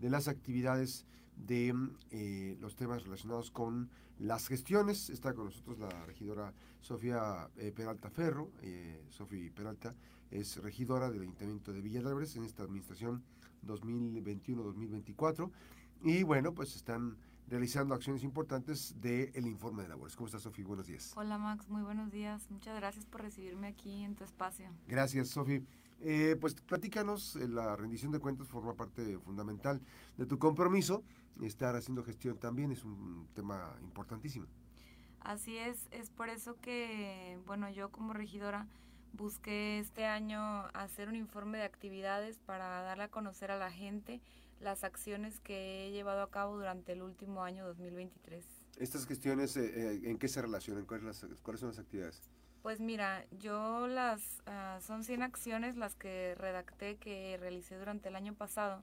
de las actividades de eh, los temas relacionados con las gestiones. Está con nosotros la regidora Sofía eh, Peralta Ferro. Eh, Sofía Peralta es regidora del Ayuntamiento de Villa en esta administración 2021-2024. Y bueno, pues están realizando acciones importantes del informe de labores. ¿Cómo estás, Sofía? Buenos días. Hola, Max. Muy buenos días. Muchas gracias por recibirme aquí en tu espacio. Gracias, Sofía. Eh, pues platícanos, eh, la rendición de cuentas forma parte fundamental de tu compromiso. Estar haciendo gestión también es un tema importantísimo. Así es, es por eso que, bueno, yo como regidora busqué este año hacer un informe de actividades para darle a conocer a la gente las acciones que he llevado a cabo durante el último año 2023. ¿Estas gestiones eh, en qué se relacionan? ¿Cuáles, son las actividades? Pues mira, yo las, ah, son 100 acciones las que redacté que realicé durante el año pasado.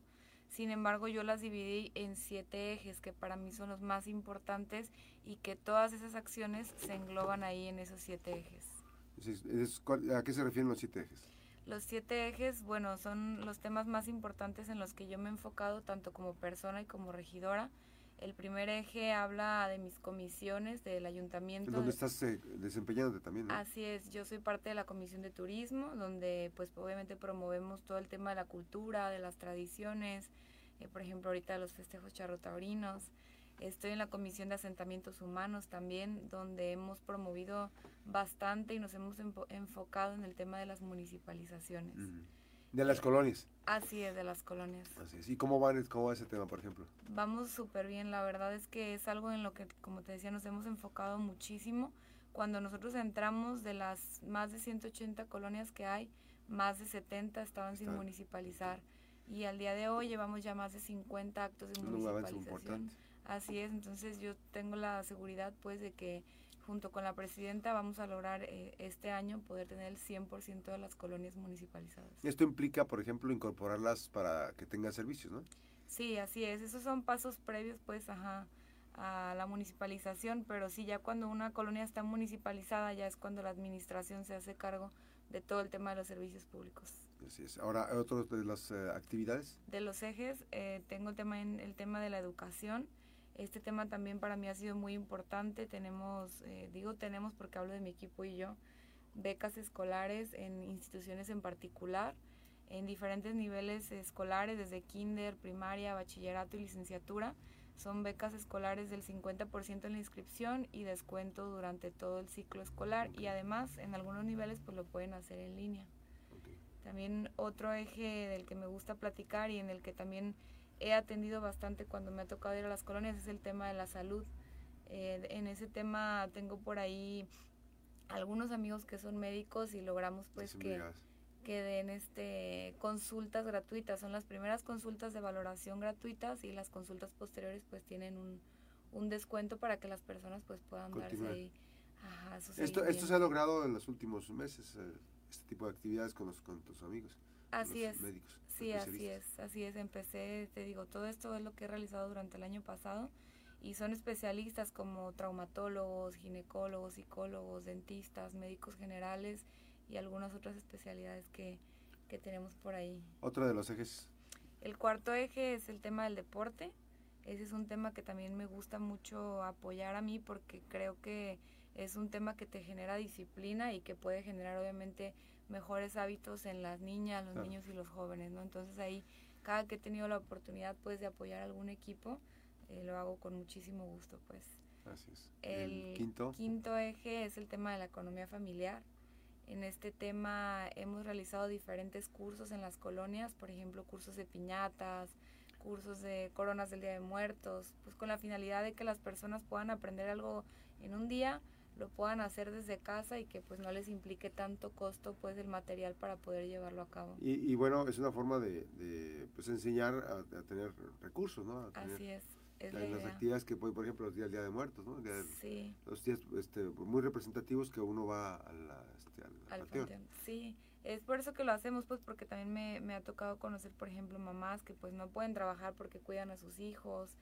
Sin embargo, yo las dividí en siete ejes que para mí son los más importantes y que todas esas acciones se engloban ahí en esos siete ejes. ¿A qué se refieren los siete ejes? Los siete ejes, bueno, son los temas más importantes en los que yo me he enfocado tanto como persona y como regidora. El primer eje habla de mis comisiones del ayuntamiento. ¿Dónde estás eh, desempeñándote también? Así es, yo soy parte de la comisión de turismo, donde pues obviamente promovemos todo el tema de la cultura, de las tradiciones, eh, por ejemplo ahorita los festejos charrotaurinos. Estoy en la comisión de asentamientos humanos también, donde hemos promovido bastante y nos hemos enfocado en el tema de las municipalizaciones. De las colonias. Así es, de las colonias. Así es. ¿Y cómo va, cómo va ese tema, por ejemplo? Vamos súper bien. La verdad es que es algo en lo que, como te decía, nos hemos enfocado muchísimo. Cuando nosotros entramos de las más de 180 colonias que hay, más de 70 estaban sin municipalizar. Y al día de hoy llevamos ya más de 50 actos de municipalización. Así es, entonces yo tengo la seguridad pues de que junto con la presidenta vamos a lograr eh, este año poder tener el 100% de las colonias municipalizadas. Esto implica, por ejemplo, incorporarlas para que tengan servicios, ¿no? Sí, así es. Esos son pasos previos, pues, ajá, a la municipalización, pero sí, ya cuando una colonia está municipalizada, ya es cuando la administración se hace cargo de todo el tema de los servicios públicos. Así es. Ahora, ¿otros de las eh, actividades? De los ejes, eh, tengo el tema, en, el tema de la educación este tema también para mí ha sido muy importante. Tenemos, eh, digo tenemos porque hablo de mi equipo y yo, becas escolares en instituciones en particular, en diferentes niveles escolares, desde kinder, primaria, bachillerato y licenciatura. Son becas escolares del 50% en la inscripción y descuento durante todo el ciclo escolar y además en algunos niveles pues lo pueden hacer en línea. También otro eje del que me gusta platicar y en el que también he atendido bastante cuando me ha tocado ir a las colonias es el tema de la salud. Eh, en ese tema tengo por ahí algunos amigos que son médicos y logramos pues que, que den este consultas gratuitas. Son las primeras consultas de valoración gratuitas y las consultas posteriores pues tienen un, un descuento para que las personas pues puedan darse ahí. esto, esto se ha logrado en los últimos meses, eh, este tipo de actividades con, los, con tus amigos. Así es. sí, así es, así es. Empecé, te digo, todo esto es lo que he realizado durante el año pasado y son especialistas como traumatólogos, ginecólogos, psicólogos, dentistas, médicos generales y algunas otras especialidades que, que tenemos por ahí. Otro de los ejes. El cuarto eje es el tema del deporte. Ese es un tema que también me gusta mucho apoyar a mí porque creo que es un tema que te genera disciplina y que puede generar obviamente mejores hábitos en las niñas, los niños y los jóvenes, ¿no? Entonces ahí, cada que he tenido la oportunidad, pues, de apoyar algún equipo, eh, lo hago con muchísimo gusto, pues. Así es. El, quinto? quinto eje es el tema de la economía familiar. En este tema hemos realizado diferentes cursos en las colonias, por ejemplo, cursos de piñatas, cursos de coronas del Día de Muertos, pues con la finalidad de que las personas puedan aprender algo en un día, lo puedan hacer desde casa y que pues no les implique tanto costo pues el material para poder llevarlo a cabo. Y, bueno, es una forma de, de pues enseñar a, tener recursos, ¿no? Así es. Es las actividades que por ejemplo, los días del Día de Muertos, ¿no? sí. Los días este, muy representativos que uno va a la, este, al, Sí, es por eso que lo hacemos, pues porque también me, me ha tocado conocer, por ejemplo, mamás que pues no pueden trabajar porque cuidan a sus hijos,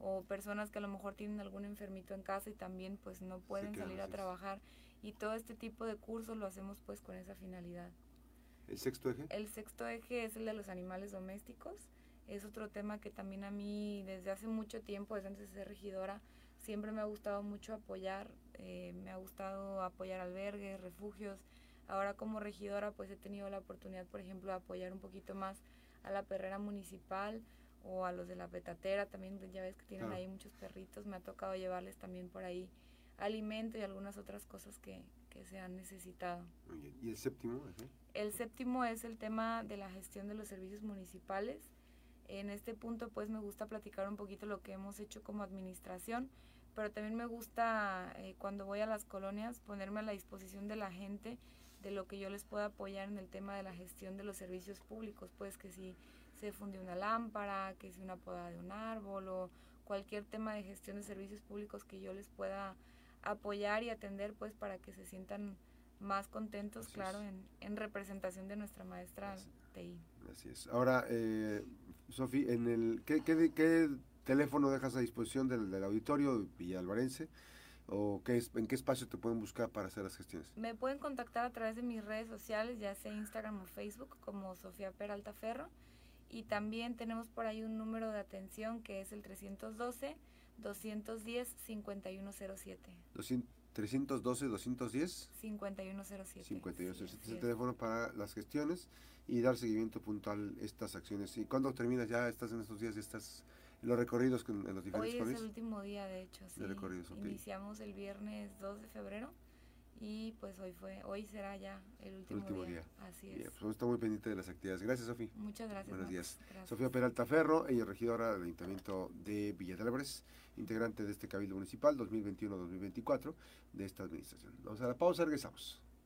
o personas que a lo mejor tienen algún enfermito en casa y también pues no pueden salir a trabajar y todo este tipo de cursos lo hacemos pues con esa finalidad. ¿El sexto eje? El sexto eje es el de los animales domésticos. es otro tema que también a mí desde hace mucho tiempo, desde antes de ser regidora, siempre me ha gustado mucho apoyar, eh, me ha gustado apoyar albergues, refugios. Ahora como regidora pues he tenido la oportunidad, por ejemplo, de apoyar un poquito más a la perrera municipal o a los de la petatera, también ya ves que tienen ahí muchos perritos, me ha tocado llevarles también por ahí alimento y algunas otras cosas que, que se han necesitado. ¿Y el séptimo? El séptimo es el tema de la gestión de los servicios municipales. En este punto pues me gusta platicar un poquito lo que hemos hecho como administración, pero también me gusta eh, cuando voy a las colonias ponerme a la disposición de la gente de lo que yo les pueda apoyar en el tema de la gestión de los servicios públicos, pues que si se funde una lámpara, que si una poda de un árbol o cualquier tema de gestión de servicios públicos que yo les pueda apoyar y atender pues para que se sientan más contentos, claro, en, en, representación de nuestra maestra TI. Así es. Ahora, eh, Sofi, en el ¿qué, qué, teléfono dejas a disposición del, del auditorio Villalvarense? ¿O qué en qué espacio te pueden buscar para hacer las gestiones? Me pueden contactar a través de mis redes sociales, ya sea Instagram o Facebook, como Sofía Peralta Ferro. Y también tenemos por ahí un número de atención que es el 312 210 5107. 312 210 5107. 5107 es el teléfono para las gestiones y dar seguimiento puntual a estas acciones. ¿Y cuándo terminas? ¿Ya estás en estos días? ¿Ya estás en los recorridos en los diferentes Hoy es el último día, de hecho. Sí. Iniciamos el viernes 2 de febrero y pues hoy fue hoy será ya el último, día. Así es. pues está muy pendiente de las actividades. Gracias, Sofía. Muchas gracias. Buenos días. Sofía Peralta Ferro, ella es regidora del Ayuntamiento de Villa de Álvarez, integrante de este Cabildo Municipal 2021-2024 de esta administración. Vamos a la pausa, regresamos.